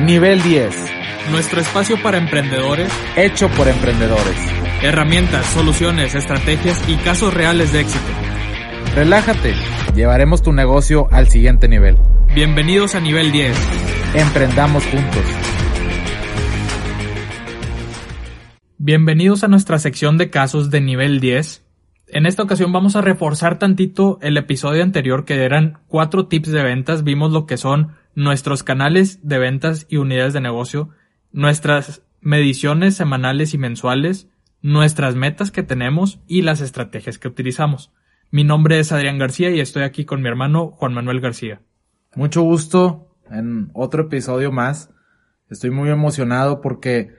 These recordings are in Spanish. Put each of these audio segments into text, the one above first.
Nivel 10. Nuestro espacio para emprendedores, Hecho por emprendedores. herramientas, soluciones, estrategias y casos reales de éxito. Relájate. Llevaremos tu negocio al siguiente nivel. Bienvenidos a nivel 10. Emprendamos juntos. Bienvenidos a nuestra sección de casos de nivel 10. En esta ocasión vamos a reforzar tantito el episodio anterior que eran cuatro tips de ventas. Vimos lo que son nuestros canales de ventas y unidades de negocio, nuestras mediciones semanales y mensuales, nuestras metas que tenemos y las estrategias que utilizamos. Mi nombre es Adrián García y estoy aquí con mi hermano Juan Manuel García. Mucho gusto en otro episodio más. Estoy muy emocionado porque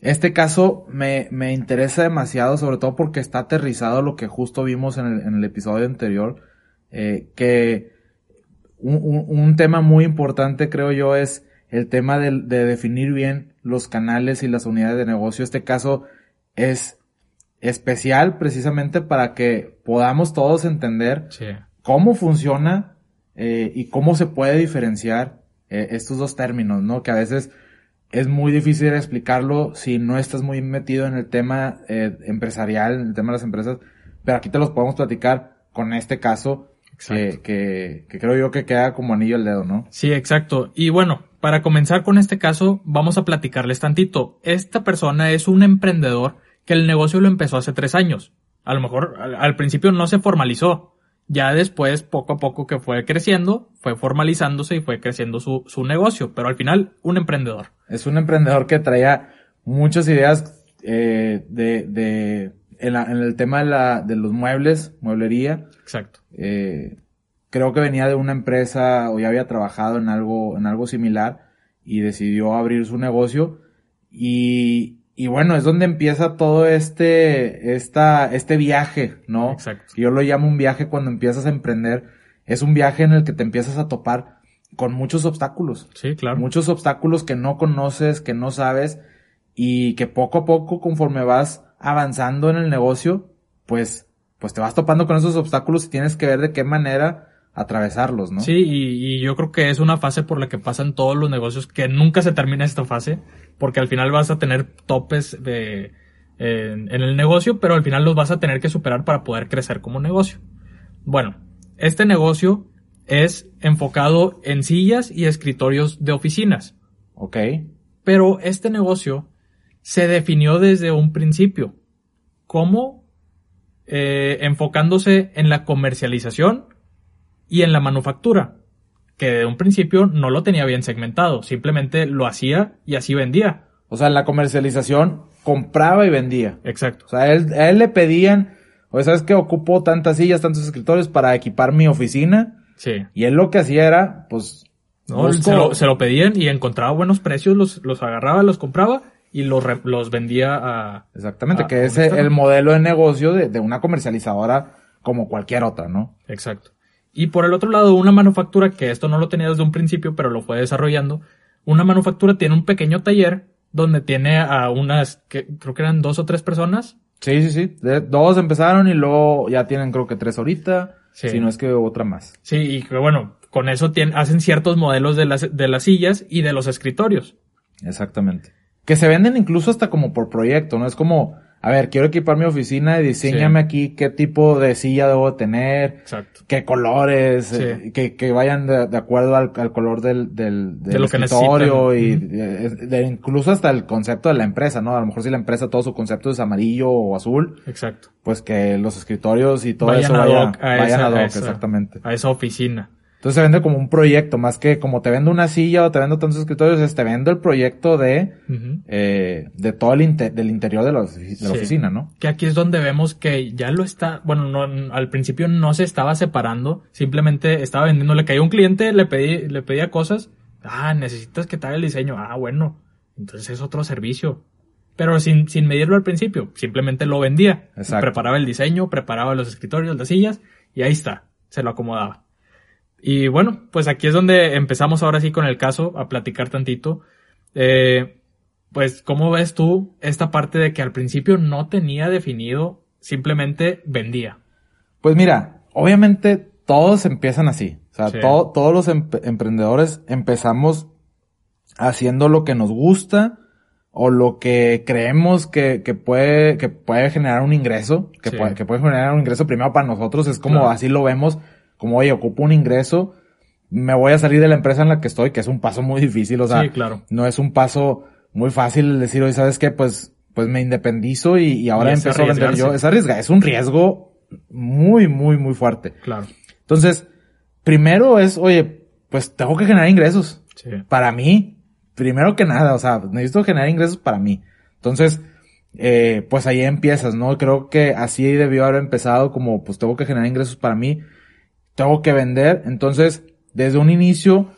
este caso me, me interesa demasiado, sobre todo porque está aterrizado lo que justo vimos en el, en el episodio anterior, eh, que un, un, tema muy importante creo yo es el tema de, de, definir bien los canales y las unidades de negocio. Este caso es especial precisamente para que podamos todos entender Sí. cómo funciona eh, y cómo se puede diferenciar eh, estos dos términos, ¿no? Que a veces es muy difícil explicarlo si no estás muy metido en el tema eh, empresarial, en el tema de las empresas, pero aquí te los podemos platicar con este caso que, que, que creo yo que queda como anillo al dedo, ¿no? Sí, exacto. Y bueno, para comenzar con este caso, vamos a platicarles tantito. Esta persona es un emprendedor que el negocio lo empezó hace tres años. A lo mejor al, al principio no se formalizó. Ya después, poco a poco que fue creciendo, fue formalizándose y fue creciendo su, su negocio. Pero al final, un emprendedor. Es un emprendedor que traía muchas ideas eh, de, de en, la- en el tema de, la, de los muebles, mueblería. Exacto. Eh, creo que venía de una empresa o ya había trabajado en algo, en algo similar y decidió abrir su negocio. Y, y bueno, es donde empieza todo este, esta, este viaje, ¿no? Exacto. Yo lo llamo un viaje cuando empiezas a emprender. Es un viaje en el que te empiezas a topar con muchos obstáculos. Sí, claro. Muchos obstáculos que no conoces, que no sabes y que poco a poco conforme vas avanzando en el negocio, pues, pues te vas topando con esos obstáculos y tienes que ver de qué manera atravesarlos, ¿no? Sí, y, y yo creo que es una fase por la que pasan todos los negocios, que nunca se termina esta fase, porque al final vas a tener topes de, en, en el negocio, pero al final los vas a tener que superar para poder crecer como negocio. Bueno, este negocio es enfocado en sillas y escritorios de oficinas, Ok. pero este negocio se definió desde un principio como eh, enfocándose en la comercialización y en la manufactura, que de un principio no lo tenía bien segmentado, simplemente lo hacía y así vendía. O sea, en la comercialización compraba y vendía. Exacto. O sea, a él, a él le pedían, oye, ¿sabes qué? Ocupo tantas sillas, tantos escritorios para equipar mi oficina. Sí. Y él lo que hacía era, pues, No, busco- se, lo, se lo pedían y encontraba buenos precios, los, los agarraba, los compraba y los, re- los vendía a... Exactamente, a- que a es el modelo de negocio de, de una comercializadora como cualquier otra, ¿no? Exacto. Y por el otro lado, una manufactura, que esto no lo tenía desde un principio, pero lo fue desarrollando, una manufactura tiene un pequeño taller donde tiene a unas, que creo que eran dos o tres personas. Sí, sí, sí. De- dos empezaron y luego ya tienen creo que tres ahorita. Sí. Si no es que otra más. Sí, y que bueno, con eso tien- hacen ciertos modelos de las, de las sillas y de los escritorios. Exactamente. Que se venden incluso hasta como por proyecto, ¿no? Es como, a ver, quiero equipar mi oficina y diseñame Sí. aquí qué tipo de silla debo tener, Exacto. qué colores, Sí. eh, que, que vayan de, de acuerdo al, al color del, del, del De escritorio y de- de- incluso hasta el concepto de la empresa, ¿no? A lo mejor si la empresa todo su concepto es amarillo o azul, Exacto. pues que los escritorios y todo Vayan eso ad vaya- hoc a vayan esa- ad hoc, a esa- exactamente. A esa oficina. Entonces se vende como un proyecto, más que como te vendo una silla o te vendo tantos escritorios, es te vendo el proyecto de, eh, de todo el inte- del interior de la, oficina, ¿no? Que aquí es donde vemos que ya lo está, bueno, no, al principio no se estaba separando, simplemente estaba vendiendo, le caía un cliente, le pedí, le pedía cosas, ah, necesitas que te haga el diseño, ah, bueno, entonces es otro servicio. Pero sin, sin medirlo al principio, simplemente lo vendía. Exacto. Preparaba el diseño, preparaba los escritorios, las sillas, y ahí está, se lo acomodaba. Y bueno, pues aquí es donde empezamos ahora sí con el caso, a platicar tantito. Eh, pues, ¿cómo ves tú esta parte de que al principio no tenía definido, simplemente vendía? Pues mira, obviamente todos empiezan así. O sea, Sí. todo- todos los em- emprendedores empezamos haciendo lo que nos gusta o lo que creemos que, que puede, que puede generar un ingreso, que, Sí. puede, que puede generar un ingreso primero para nosotros. Es como Claro. así lo vemos, como oye, ocupo un ingreso, me voy a salir de la empresa en la que estoy, que es un paso muy difícil. O sea, sí, claro. no es un paso muy fácil decir, oye, ¿sabes qué? Pues, pues me independizo y, y ahora Y empiezo a vender yo. Es arriesga, es un riesgo muy, muy, muy fuerte. Claro. Entonces, primero es, oye, pues tengo que generar ingresos. Sí. Para mí, primero que nada, o sea, necesito generar ingresos para mí. Entonces, eh, pues ahí empiezas, ¿no? Creo que así debió haber empezado como, pues tengo que generar ingresos para mí, tengo que vender. Entonces, desde un inicio,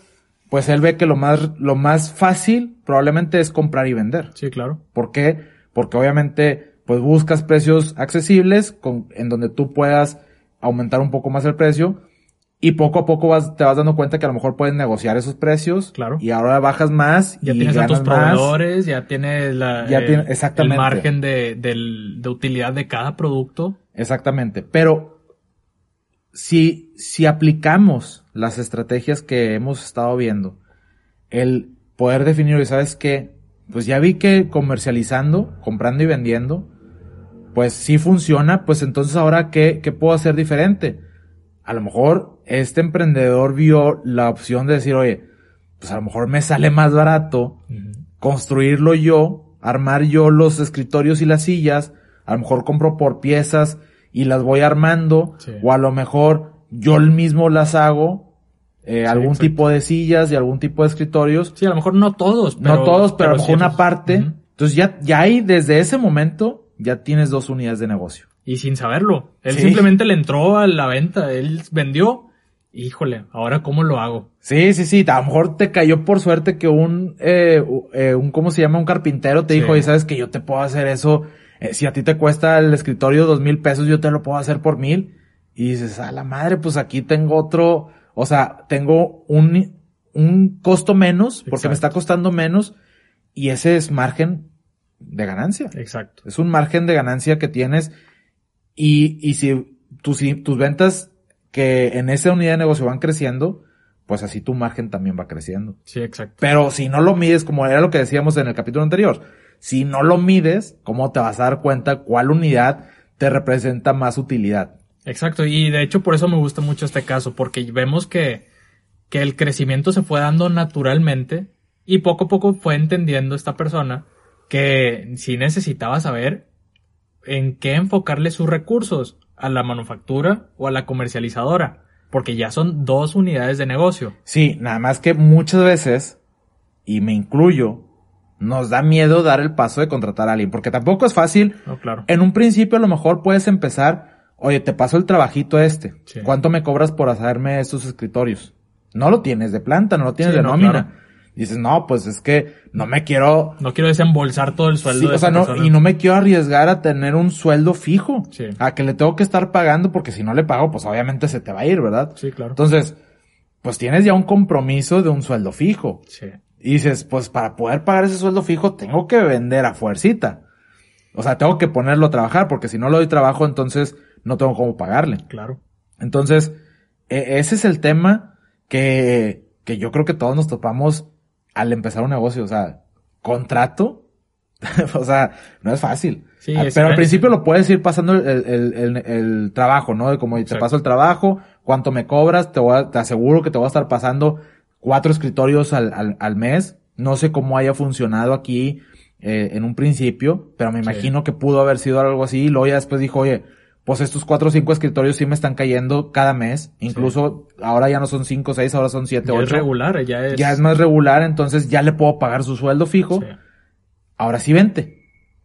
pues él ve que lo más, lo más fácil probablemente es comprar y vender. Sí, claro. ¿Por qué? Porque obviamente, pues buscas precios accesibles con, en donde tú puedas aumentar un poco más el precio y poco a poco vas, te vas dando cuenta que a lo mejor puedes negociar esos precios. Claro. Y ahora bajas más Ya y tienes a tus ganas más. proveedores, ya tienes la, Ya el, tiene- exactamente. el margen de utilidad de cada producto. Exactamente. Pero si, si aplicamos las estrategias que hemos estado viendo, el poder definir, sabes qué, pues ya vi que comercializando, comprando y vendiendo, pues sí funciona, pues entonces ahora qué, qué puedo hacer diferente? A lo mejor este emprendedor vio la opción de decir, oye, pues a lo mejor me sale más barato construirlo yo, armar yo los escritorios y las sillas, a lo mejor compro por piezas y las voy armando, Sí. o a lo mejor yo mismo las hago, eh, algún exacto. tipo de sillas y algún tipo de escritorios, Sí, a lo mejor no todos, pero, no todos, pero, a lo mejor una parte, entonces ya, ya ahí desde ese momento ya tienes dos unidades de negocio. Y sin saberlo. Él Sí. simplemente le entró a la venta, él vendió. Híjole, ahora cómo lo hago. Sí, sí, sí, a lo mejor te cayó por suerte que un, eh, eh, un, ¿cómo se llama? Un carpintero te Sí. dijo, y sabes que yo te puedo hacer eso, eh, si a ti te cuesta el escritorio dos mil pesos, yo te lo puedo hacer por mil. Y dices, a la madre, pues aquí tengo otro, o sea, tengo un, un costo menos, porque me está costando menos, y ese es margen de ganancia. Exacto. Es un margen de ganancia que tienes y, y si, tus tus ventas que en esa unidad de negocio van creciendo, pues así tu margen también va creciendo. Sí, exacto. Pero si no lo mides, como era lo que decíamos en el capítulo anterior, si no lo mides, ¿cómo te vas a dar cuenta cuál unidad te representa más utilidad? Exacto. Y de hecho por eso me gusta mucho este caso, porque vemos que, que el crecimiento se fue dando naturalmente y poco a poco fue entendiendo esta persona que sí necesitaba saber en qué enfocarle sus recursos, a la manufactura o a la comercializadora, porque ya son dos unidades de negocio. Sí, nada más que muchas veces, y me incluyo, nos da miedo dar el paso de contratar a alguien, porque tampoco es fácil No, claro. En un principio a lo mejor puedes empezar, oye, te paso el trabajito este. Sí. ¿Cuánto me cobras por hacerme estos escritorios? No lo tienes de planta, no lo tienes Sí, de no, nómina. claro. Dices, no, pues es que no me quiero, No quiero desembolsar todo el sueldo sí, de o sea, no, persona. y no me quiero arriesgar a tener un sueldo fijo. Sí. A que le tengo que estar pagando porque si no le pago, pues obviamente se te va a ir, ¿verdad? Sí, claro. Entonces, pues tienes ya un compromiso de un sueldo fijo. Sí. Y dices, pues para poder pagar ese sueldo fijo tengo que vender a fuercita. O sea, tengo que ponerlo a trabajar porque si no le doy trabajo entonces no tengo cómo pagarle. Claro. Entonces, e- ese es el tema que, que yo creo que todos nos topamos al empezar un negocio. O sea, contrato. o sea, no es fácil. Sí, Ah, es- Pero al principio lo puedes ir pasando el, el- el- el trabajo, ¿no? De como te Exacto. paso el trabajo, cuánto me cobras, te, voy a- te aseguro que te voy a estar pasando cuatro escritorios al, al, al mes. No sé cómo haya funcionado aquí eh, en un principio, pero me Sí. imagino que pudo haber sido algo así. Y luego ya después dijo, oye, pues estos cuatro o cinco escritorios sí me están cayendo cada mes. Incluso ahora ya no son cinco o seis, ahora son siete, Ya es ocho. regular, ya es. Ya es más regular, entonces ya le puedo pagar su sueldo fijo. Sí. Ahora sí vente.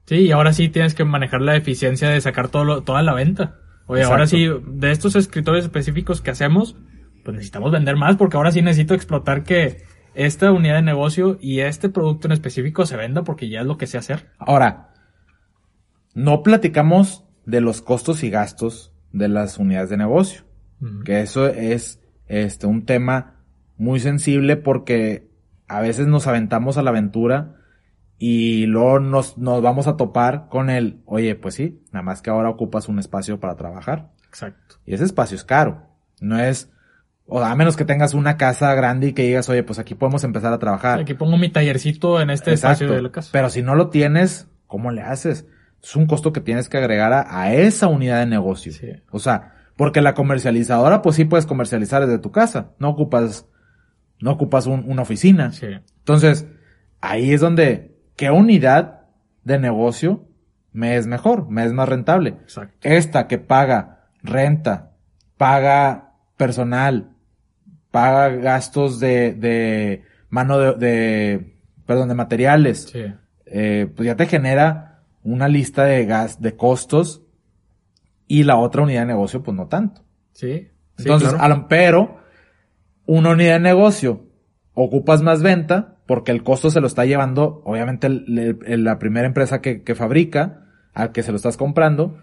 Sí, y ahora sí tienes que manejar la eficiencia de sacar todo lo- toda la venta. Oye, Exacto. ahora sí, de estos escritorios específicos que hacemos, pues necesitamos vender más porque ahora sí necesito explotar que esta unidad de negocio y este producto en específico se venda porque ya es lo que sé hacer. Ahora, no platicamos de los costos y gastos de las unidades de negocio. Que eso es este un tema muy sensible porque a veces nos aventamos a la aventura y luego nos, nos vamos a topar con el, oye, pues sí, nada más que ahora ocupas un espacio para trabajar. Exacto. Y ese espacio es caro. No es, o a menos que tengas una casa grande y que digas, oye, pues aquí podemos empezar a trabajar. Aquí pongo mi tallercito en este espacio de la casa. Pero si no lo tienes, ¿cómo le haces? Es un costo que tienes que agregar a, a esa unidad de negocio. Sí. O sea, porque la comercializadora, pues sí puedes comercializar desde tu casa. No ocupas, no ocupas un- una oficina. Sí. Entonces, ahí es donde, ¿qué unidad de negocio me es mejor? Me es más rentable. Exacto. Esta que paga renta, paga personal, paga gastos de, de mano de, de, perdón, de materiales, Sí. eh, pues ya te genera una lista de gas, de costos y la otra unidad de negocio, pues no tanto. Sí. Sí, Entonces, claro. pero una unidad de negocio ocupas más venta porque el costo se lo está llevando, obviamente, el- el- el- la primera empresa que, que fabrica, al que se lo estás comprando,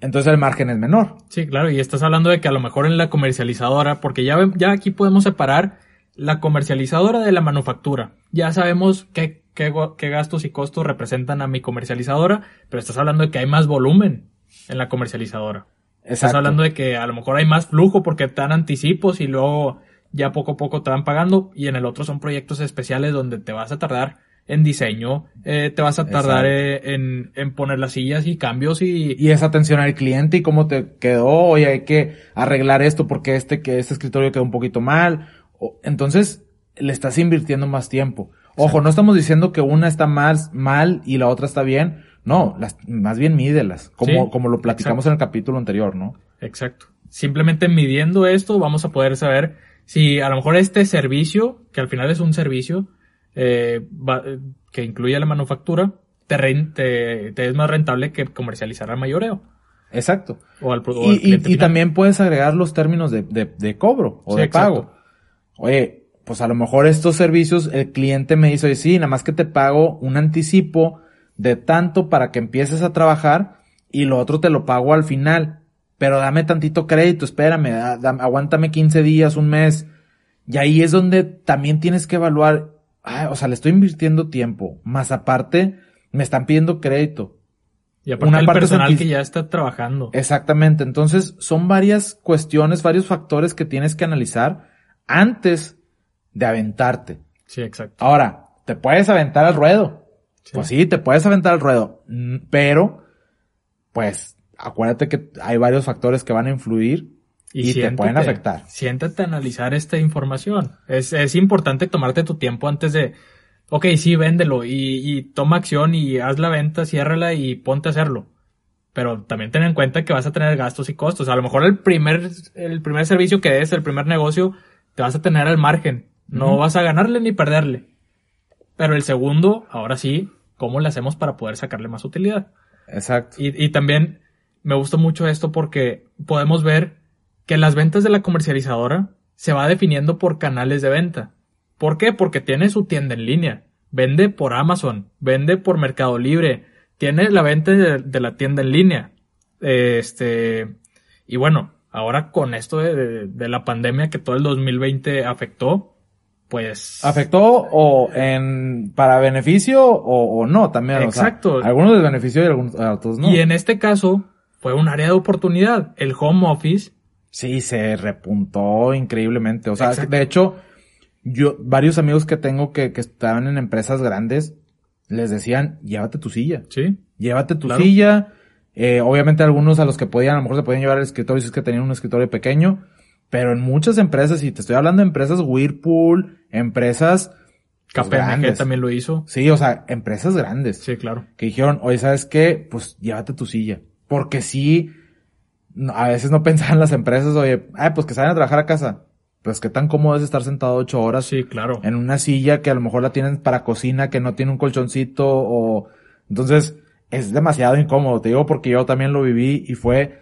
entonces el margen es menor. Sí, claro, y estás hablando de que a lo mejor en la comercializadora, porque ya, ya aquí podemos separar la comercializadora de la manufactura. Ya sabemos qué, qué, qué gastos y costos representan a mi comercializadora, pero estás hablando de que hay más volumen en la comercializadora. Estás Exacto. hablando de que a lo mejor hay más flujo porque te dan anticipos y luego ya poco a poco te van pagando y en el otro son proyectos especiales donde te vas a tardar en diseño, eh, te vas a tardar eh, en, en poner las sillas y cambios y, Y es atención al cliente y cómo te quedó, oye, hay que arreglar esto porque este, que este escritorio quedó un poquito mal. O- Entonces, le estás invirtiendo más tiempo. Ojo, no estamos diciendo que una está más mal y la otra está bien. No, las, más bien mídelas, como, Sí, como lo platicamos en el capítulo anterior, ¿no? Exacto. Simplemente midiendo esto vamos a poder saber si a lo mejor este servicio, que al final es un servicio eh, va- eh, que incluye la manufactura, te, ren- te, te es más rentable que comercializar al mayoreo Exacto. o al, Y, también puedes agregar los términos de, de, de cobro o Sí, de exacto. pago. Oye, pues a lo mejor estos servicios, el cliente me dice, oye, sí, nada más que te pago un anticipo de tanto para que empieces a trabajar y lo otro te lo pago al final. Pero dame tantito crédito, espérame, da- da- aguántame 15 días, un mes. Y ahí es donde también tienes que evaluar, ah, o sea, le estoy invirtiendo tiempo, más aparte me están pidiendo crédito. Y aparte una el parte personal que ya está trabajando. Exactamente. Entonces, son varias cuestiones, varios factores que tienes que analizar antes de aventarte. Sí, exacto. Ahora, te puedes aventar al ruedo. Sí. Pues sí, te puedes aventar al ruedo. Mm, Pero, pues, acuérdate que hay varios factores que van a influir y, te siéntate- pueden afectar. Siéntate a analizar esta información. Es, es importante tomarte tu tiempo antes de, ok, sí, véndelo y, y toma acción y haz la venta, ciérrala y ponte a hacerlo. Pero también ten en cuenta que vas a tener gastos y costos. A lo mejor el primer, el primer servicio que des, el primer negocio, te vas a tener al margen. No vas a ganarle ni perderle. Pero el segundo, ahora sí, ¿cómo le hacemos para poder sacarle más utilidad? Exacto. Y, y también me gusta mucho esto porque podemos ver que las ventas de la comercializadora se va definiendo por canales de venta. ¿Por qué? Porque tiene su tienda en línea. Vende por Amazon, vende por Mercado Libre, tiene la venta de, de la tienda en línea. Este, y bueno, ahora con esto de, de- de la pandemia que todo el 2020 afectó, pues... ¿Afectó o en, para beneficio o, o no también? o sea, Exacto. algunos les benefició y algunos, otros no. Y en este caso fue un área de oportunidad. El home office Sí, se repuntó increíblemente. O sea, Exacto. de hecho, yo, varios amigos que tengo que, que estaban en empresas grandes, les decían, llévate tu silla. Sí, Llévate tu Claro. silla. Eh, obviamente algunos a los que podían, a lo mejor se podían llevar el escritorio si es que tenían un escritorio pequeño. Pero en muchas empresas, y te estoy hablando de empresas Whirlpool, empresas pues, KPMG también lo hizo. Sí, o sea, empresas grandes Sí, claro. que dijeron, oye, ¿sabes qué? Pues llévate tu silla. Porque sí, a veces no pensaban las empresas, oye, ay, pues que vayan a trabajar a casa. Pues qué tan cómodo es estar sentado ocho horas Sí, claro. en una silla que a lo mejor la tienen para cocina, que no tiene un colchoncito o... Entonces, es demasiado incómodo, te digo, porque yo también lo viví y fue,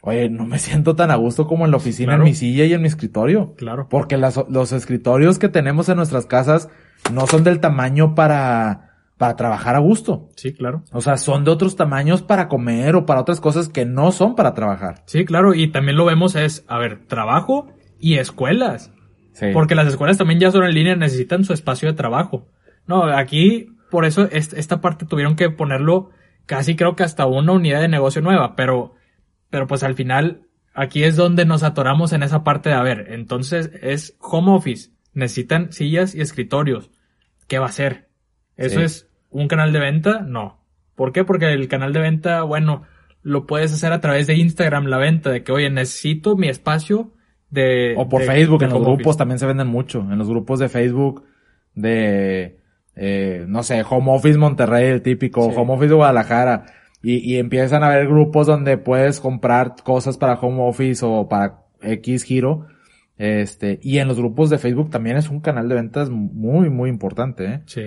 oye, no me siento tan a gusto como en la oficina, Claro. en mi silla y en mi escritorio. Claro. Porque las- los escritorios que tenemos en nuestras casas no son del tamaño para, para trabajar a gusto. Sí, claro. O sea, son de otros tamaños para comer o para otras cosas que no son para trabajar. Sí, claro. Y también lo vemos es, a ver, trabajo y escuelas. Sí. Porque las escuelas también ya son en línea, necesitan su espacio de trabajo. No, aquí, por eso est- esta parte tuvieron que ponerlo casi creo que hasta una unidad de negocio nueva, pero, pero pues al final, aquí es donde nos atoramos en esa parte de, a ver, entonces es home office, necesitan sillas y escritorios. ¿Qué va a ser? ¿Eso Sí. es un canal de venta? No. ¿Por qué? Porque el canal de venta, bueno, lo puedes hacer a través de Instagram la venta, de que, oye, necesito mi espacio de... O por de- Facebook, de en los grupos office. también se venden mucho. En los grupos de Facebook de, eh, no sé, Home Office Monterrey, el típico, Sí. Home Office Guadalajara. Y, y empiezan a haber grupos donde puedes comprar cosas para Home Office o para X giro. Este, y en los grupos de Facebook también es un canal de ventas muy, muy importante, ¿eh? Sí.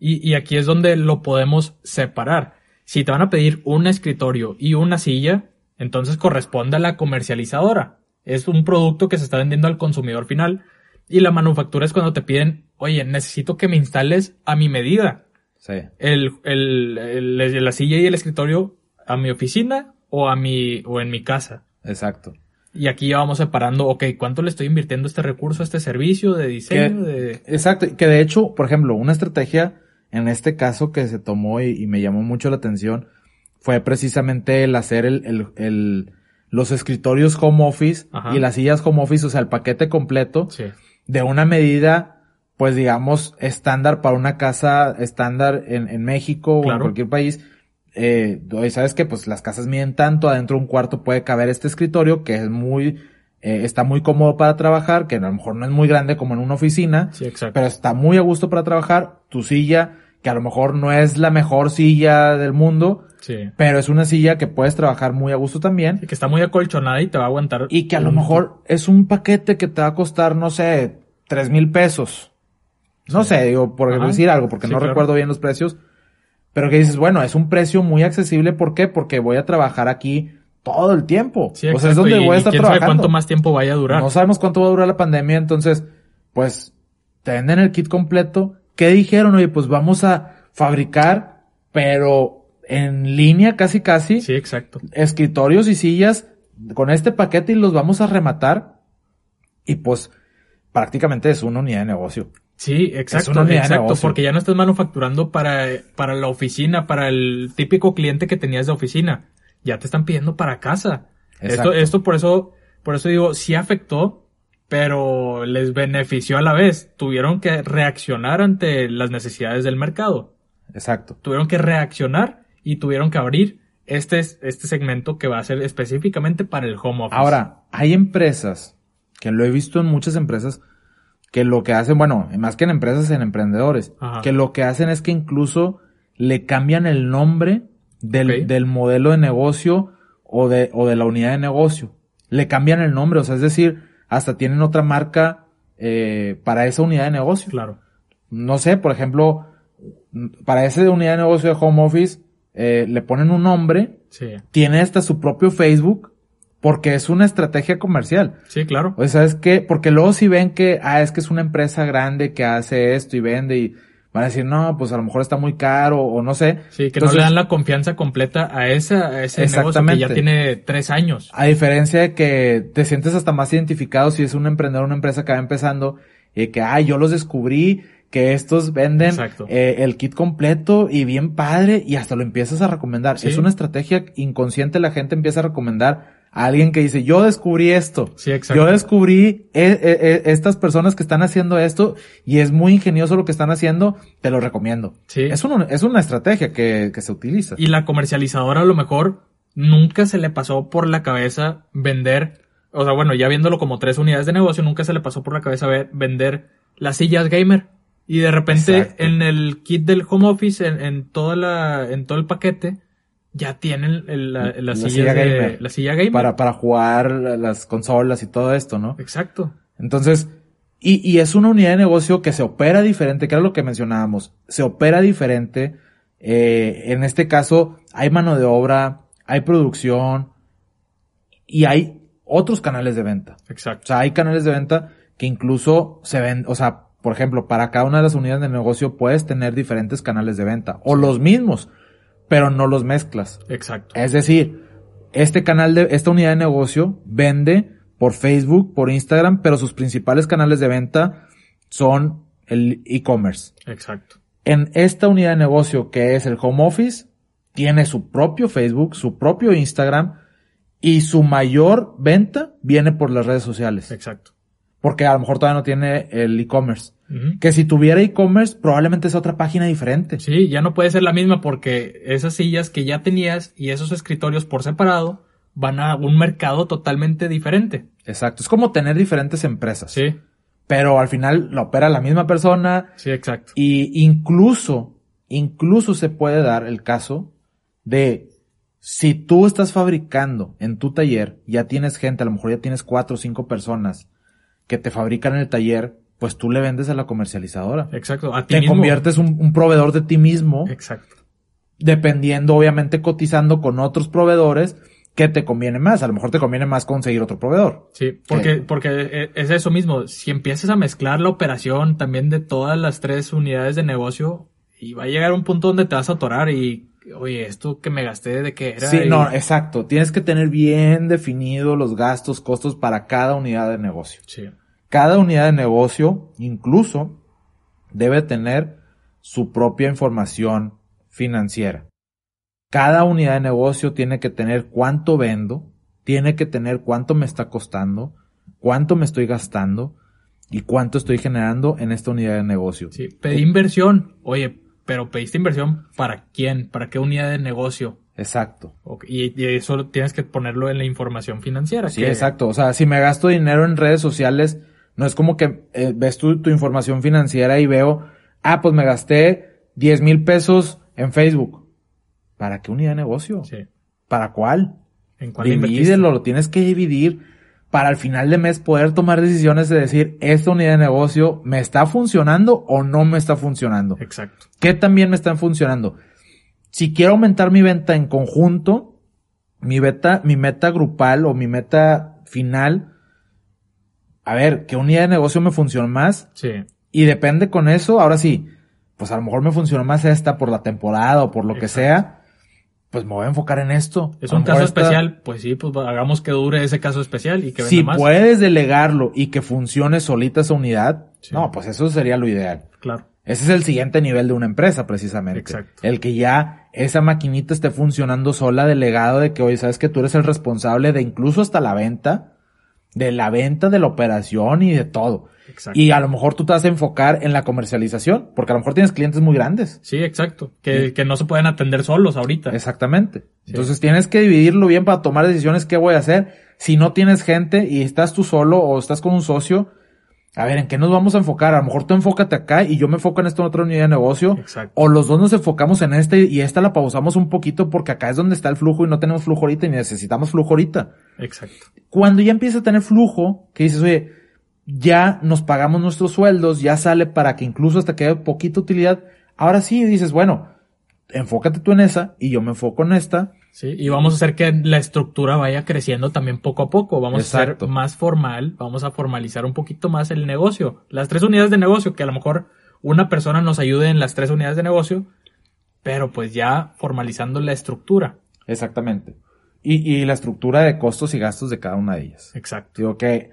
Y, y aquí es donde lo podemos separar. Si te van a pedir un escritorio y una silla, entonces corresponde a la comercializadora. Es un producto que se está vendiendo al consumidor final. Y la manufactura es cuando te piden, oye, necesito que me instales a mi medida. Sí. El, el, el- la silla y el escritorio a mi oficina o a mi, o en mi casa. Exacto. Y aquí ya vamos separando, ok, ¿cuánto le estoy invirtiendo a este recurso, a este servicio de diseño? De... Exacto, que de hecho, por ejemplo, una estrategia en este caso que se tomó y, y me llamó mucho la atención fue precisamente el hacer el, el, el- los escritorios home office Ajá. y las sillas home office, o sea, el paquete completo Sí. de una medida, pues digamos, estándar para una casa estándar en, en México o en cualquier país. Eh, sabes que pues las casas miden tanto, adentro de un cuarto puede caber este escritorio que es muy, eh, está muy cómodo para trabajar, que a lo mejor no es muy grande como en una oficina, Sí, exacto. pero está muy a gusto para trabajar. Tu silla, que a lo mejor no es la mejor silla del mundo, Sí. pero es una silla que puedes trabajar muy a gusto también. Y que está muy acolchonada y te va a aguantar. Y que a lo mejor es un paquete que te va a costar, no sé, tres mil pesos. No sé, digo, por Ajá. decir algo, porque Sí, no claro. recuerdo bien los precios. Pero que dices, bueno, es un precio muy accesible. ¿Por qué? Porque voy a trabajar aquí todo el tiempo. Sí, o sea, es donde voy a estar quién sabe trabajando. cuánto más tiempo vaya a durar. No sabemos cuánto va a durar la pandemia, entonces, pues, te venden el kit completo. ¿Qué dijeron? Oye, pues vamos a fabricar, pero en línea casi casi, Sí, exacto. escritorios y sillas con este paquete y los vamos a rematar. Y pues, prácticamente es una unidad de negocio. Sí, Es exacto, una unidad de exacto, negocio. porque ya no estás manufacturando para, para la oficina, para el típico cliente que tenías de oficina. Ya te están pidiendo para casa. Exacto. Esto, esto por eso, por eso digo, sí afectó, pero les benefició a la vez. Tuvieron que reaccionar ante las necesidades del mercado. Exacto. Tuvieron que reaccionar y tuvieron que abrir este, este segmento que va a ser específicamente para el home office. Ahora, hay empresas, que lo he visto en muchas empresas, que lo que hacen, bueno, más que en empresas, en emprendedores, Ajá. que lo que hacen es que incluso le cambian el nombre del, del modelo de negocio o de, o de la unidad de negocio. Le cambian el nombre, o sea, es decir, hasta tienen otra marca eh, para esa unidad de negocio. Claro. No sé, por ejemplo, para esa unidad de negocio de home office, eh, le ponen un nombre, Sí. tiene hasta su propio Facebook, porque es una estrategia comercial. Sí, claro. O sea, es que, porque luego si ven que, ah, es que es una empresa grande que hace esto y vende y van a decir, no, pues a lo mejor está muy caro o no sé. Sí, que no Entonces, le dan la confianza completa a, esa, a ese negocio que ya tiene tres años. A diferencia de que te sientes hasta más identificado si es un emprendedor, una empresa que va empezando, y que, ay, yo los descubrí, que estos venden eh, el kit completo y bien padre, y hasta lo empiezas a recomendar. Sí. Es una estrategia inconsciente, la gente empieza a recomendar a alguien que dice, yo descubrí esto. Sí, exacto. Yo descubrí eh, eh, eh, estas personas que están haciendo esto y es muy ingenioso lo que están haciendo, te lo recomiendo. Sí. Es, una, es una estrategia que, que se utiliza. Y la comercializadora a lo mejor nunca se le pasó por la cabeza vender, o sea, bueno, ya viéndolo como tres unidades de negocio, nunca se le pasó por la cabeza ver- vender las sillas gamer. Y de repente Exacto. en el kit del home office, en, en toda la, en todo el paquete, ya tienen el- la, la La silla, silla de- gamer. la silla gamer. Para, para jugar las consolas y todo esto, ¿no? Exacto. Entonces, y, y es una unidad de negocio que se opera diferente, que era lo que mencionábamos, se opera diferente. eh, en este caso, hay mano de obra, hay producción y hay otros canales de venta. O Exacto. sea, hay canales de venta que incluso se ven, o sea, por ejemplo, para cada una de las unidades de negocio puedes tener diferentes canales de venta o los mismos, pero no los mezclas. Exacto. Es decir, este canal de, esta unidad de negocio vende por Facebook, por Instagram, pero sus principales canales de venta son el e-commerce. Exacto. En esta unidad de negocio que es el home office, tiene su propio Facebook, su propio Instagram y su mayor venta viene por las redes sociales. Exacto. Porque a lo mejor todavía no tiene el e-commerce. Que si tuviera e-commerce, probablemente es otra página diferente. Sí, ya no puede ser la misma porque esas sillas que ya tenías y esos escritorios por separado van a un mercado totalmente diferente. Exacto. Es como tener diferentes empresas. Sí, Pero al final lo opera la misma persona, sí, exacto. Y incluso, incluso se puede dar el caso de si tú estás fabricando en tu taller, ya tienes gente, a lo mejor ya tienes cuatro o cinco personas que te fabrican en el taller, pues tú le vendes a la comercializadora. Exacto. A ti Te mismo. conviertes un, un proveedor de ti mismo, Exacto. dependiendo, obviamente, cotizando con otros proveedores que te conviene más. A lo mejor te conviene más conseguir otro proveedor. Sí, porque, porque e- es eso mismo. Si empiezas a mezclar la operación también de todas las tres unidades de negocio, y va a llegar un punto donde te vas a atorar y, oye, esto que me gasté de qué era. Sí, Y- no, exacto. Tienes que tener bien definido los gastos, costos para cada unidad de negocio. Sí, Cada unidad de negocio, incluso, debe tener su propia información financiera. Cada unidad de negocio tiene que tener cuánto vendo, tiene que tener cuánto me está costando, cuánto me estoy gastando y cuánto estoy generando en esta unidad de negocio. sí. Pedí inversión. Oye, pero pediste inversión para quién? ¿Para qué unidad de negocio? Exacto. Ok, Y, y eso tienes que ponerlo en la información financiera. Sí, que- exacto. O sea, si me gasto dinero en redes sociales, no es como que eh, ves tu, tu información financiera y veo, ah, pues me gasté 10 mil pesos en Facebook. ¿Para qué unidad de negocio? Sí. ¿Para cuál? ¿En cuál? Divídelo, lo tienes que dividir para al final de mes poder tomar decisiones de decir, esta unidad de negocio me está funcionando o no me está funcionando. Exacto. ¿Qué también me están funcionando? Si quiero aumentar mi venta en conjunto, mi meta, mi meta grupal o mi meta final, a ver, ¿qué unidad de negocio me funciona más? Sí. Y depende con eso, ahora sí, pues a lo mejor me funciona más esta por la temporada o por lo que sea, pues me voy a enfocar en esto. Es un caso esta- especial, pues sí, pues hagamos que dure ese caso especial y que venda Si más. puedes delegarlo y que funcione solita esa unidad, Sí. no, pues eso sería lo ideal. Claro. Ese es el siguiente nivel de una empresa, precisamente. Exacto. El que ya esa maquinita esté funcionando sola, delegado de que, oye, sabes que tú eres el responsable de incluso hasta la venta, de la venta, de la operación y de todo. Exacto. Y a lo mejor tú te vas a enfocar en la comercialización, porque a lo mejor tienes clientes muy grandes. Sí, exacto. Que, que no se pueden atender solos ahorita. Exactamente. Entonces tienes que dividirlo bien para tomar decisiones qué voy a hacer. Si no tienes gente y estás tú solo o estás con un socio, a ver, ¿en qué nos vamos a enfocar? A lo mejor tú enfócate acá y yo me enfoco en esta otra unidad de negocio. Exacto. O los dos nos enfocamos en este y esta la pausamos un poquito porque acá es donde está el flujo y no tenemos flujo ahorita y necesitamos flujo ahorita. Exacto. Cuando ya empieza a tener flujo, que dices, oye, ya nos pagamos nuestros sueldos, ya sale para que incluso hasta quede poquita utilidad. Ahora sí dices, bueno, enfócate tú en esa y yo me enfoco en esta. Sí, y vamos a hacer que la estructura vaya creciendo también poco a poco. Vamos a ser más formal, vamos a formalizar un poquito más el negocio. Las tres unidades de negocio, que a lo mejor una persona nos ayude en las tres unidades de negocio, pero pues ya formalizando la estructura. Exactamente. Y, y la estructura de costos y gastos de cada una de ellas. Exacto. Digo que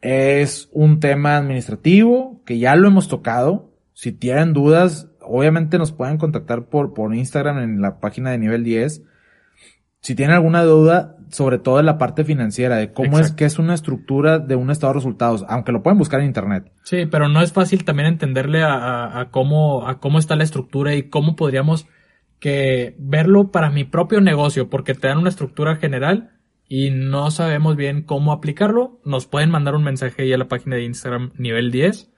es un tema administrativo que ya lo hemos tocado. Si tienen dudas, obviamente nos pueden contactar por, por Instagram en la página de nivel 10. Si tienen alguna duda, sobre todo en la parte financiera, de cómo es que es una estructura de un estado de resultados, aunque lo pueden buscar en internet. Sí, pero no es fácil también entenderle a, a- a cómo, a cómo está la estructura y cómo podríamos que verlo para mi propio negocio, porque te dan una estructura general y no sabemos bien cómo aplicarlo. Nos pueden mandar un mensaje ahí a la página de Instagram nivel 10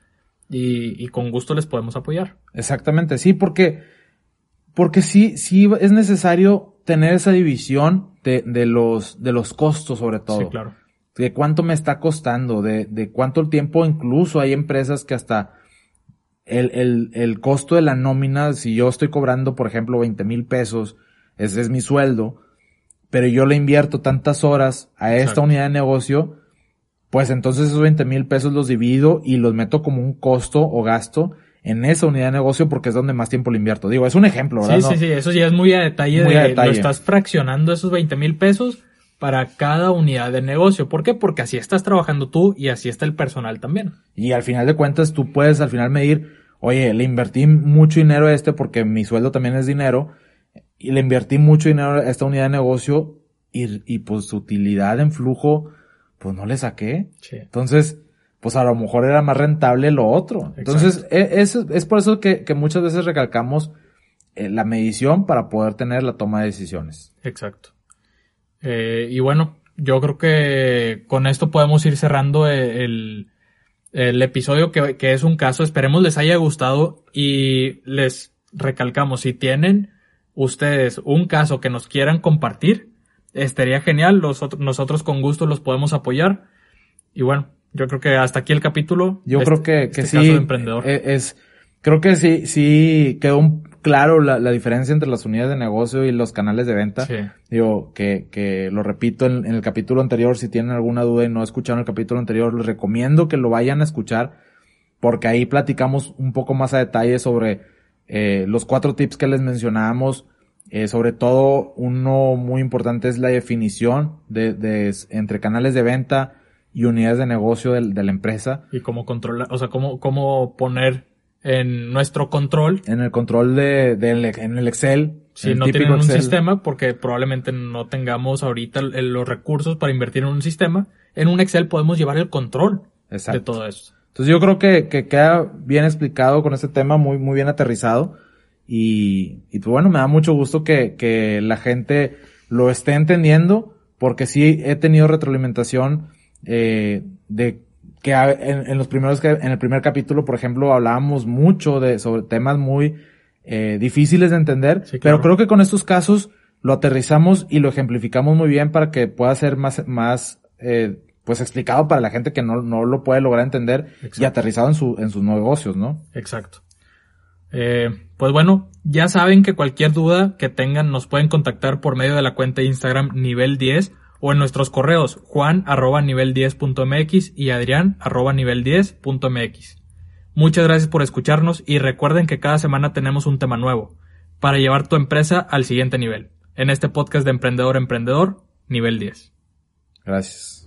y, y con gusto les podemos apoyar. Exactamente, sí, porque porque sí, sí es necesario tener esa división de, de los, de los costos sobre todo. Sí, claro. De cuánto me está costando, de, de cuánto el tiempo, incluso hay empresas que hasta el, el, el costo de la nómina, si yo estoy cobrando, por ejemplo, 20 mil pesos, ese es mi sueldo, pero yo le invierto tantas horas a esta Exacto. unidad de negocio, pues entonces esos 20 mil pesos los divido y los meto como un costo o gasto en esa unidad de negocio porque es donde más tiempo le invierto. Digo, es un ejemplo, ¿verdad? Sí, No- sí, sí, eso ya es muy a detalle Muy de a detalle. lo estás fraccionando esos 20 mil pesos para cada unidad de negocio. ¿Por qué? Porque así estás trabajando tú y así está el personal también. Y al final de cuentas tú puedes al final medir, oye, le invertí mucho dinero a este porque mi sueldo también es dinero y le invertí mucho dinero a esta unidad de negocio y, y pues su utilidad en flujo, pues no le saqué. Sí. Entonces, pues a lo mejor era más rentable lo otro. Entonces, e- es, es por eso que, que muchas veces recalcamos eh, la medición para poder tener la toma de decisiones. Exacto. Eh, y bueno, yo creo que con esto podemos ir cerrando e-, el, el episodio que, que es un caso. Esperemos les haya gustado y les recalcamos, si tienen ustedes un caso que nos quieran compartir, estaría genial. Nosotros, nosotros con gusto los podemos apoyar. Y bueno, yo creo que hasta aquí el capítulo. Yo de creo este- que, que este sí. caso de emprendedor. eh, Es, creo que sí, sí quedó un- claro la, la diferencia entre las unidades de negocio y los canales de venta. Sí. Digo, que, que lo repito en, en el capítulo anterior, si tienen alguna duda y no escucharon el capítulo anterior, les recomiendo que lo vayan a escuchar, porque ahí platicamos un poco más a detalle sobre eh, los cuatro tips que les mencionábamos. Eh, sobre todo, uno muy importante es la definición de, de entre canales de venta y unidades de negocio del- de la empresa. y cómo controlar, o sea, cómo, cómo poner en nuestro control En el control de, del- en el Excel. si no tienen un Excel. sistema, porque probablemente no tengamos ahorita los recursos para invertir en un sistema, en un Excel podemos llevar el control Exacto. de todo eso. Entonces yo creo que, que queda bien explicado con este tema, muy, muy bien aterrizado. Y, y pues bueno, me da mucho gusto que, que la gente lo esté entendiendo, porque sí he tenido retroalimentación eh, de que en, en los primeros, que- en el primer capítulo, por ejemplo, hablábamos mucho de, sobre temas muy eh, difíciles de entender, Sí, pero creo que con estos casos lo aterrizamos y lo ejemplificamos muy bien para que pueda ser más, más, eh, pues explicado para la gente que no, no lo puede lograr entender y aterrizado en su, en sus negocios, ¿no? Exacto. Eh, pues bueno, ya saben que cualquier duda que tengan nos pueden contactar por medio de la cuenta de Instagram nivel 10 o en nuestros correos juan arroba nivel 10.mx y adrián arroba nivel 10.mx. Muchas gracias por escucharnos y recuerden que cada semana tenemos un tema nuevo para llevar tu empresa al siguiente nivel. En este podcast de Emprendedor Emprendedor, nivel 10. Gracias.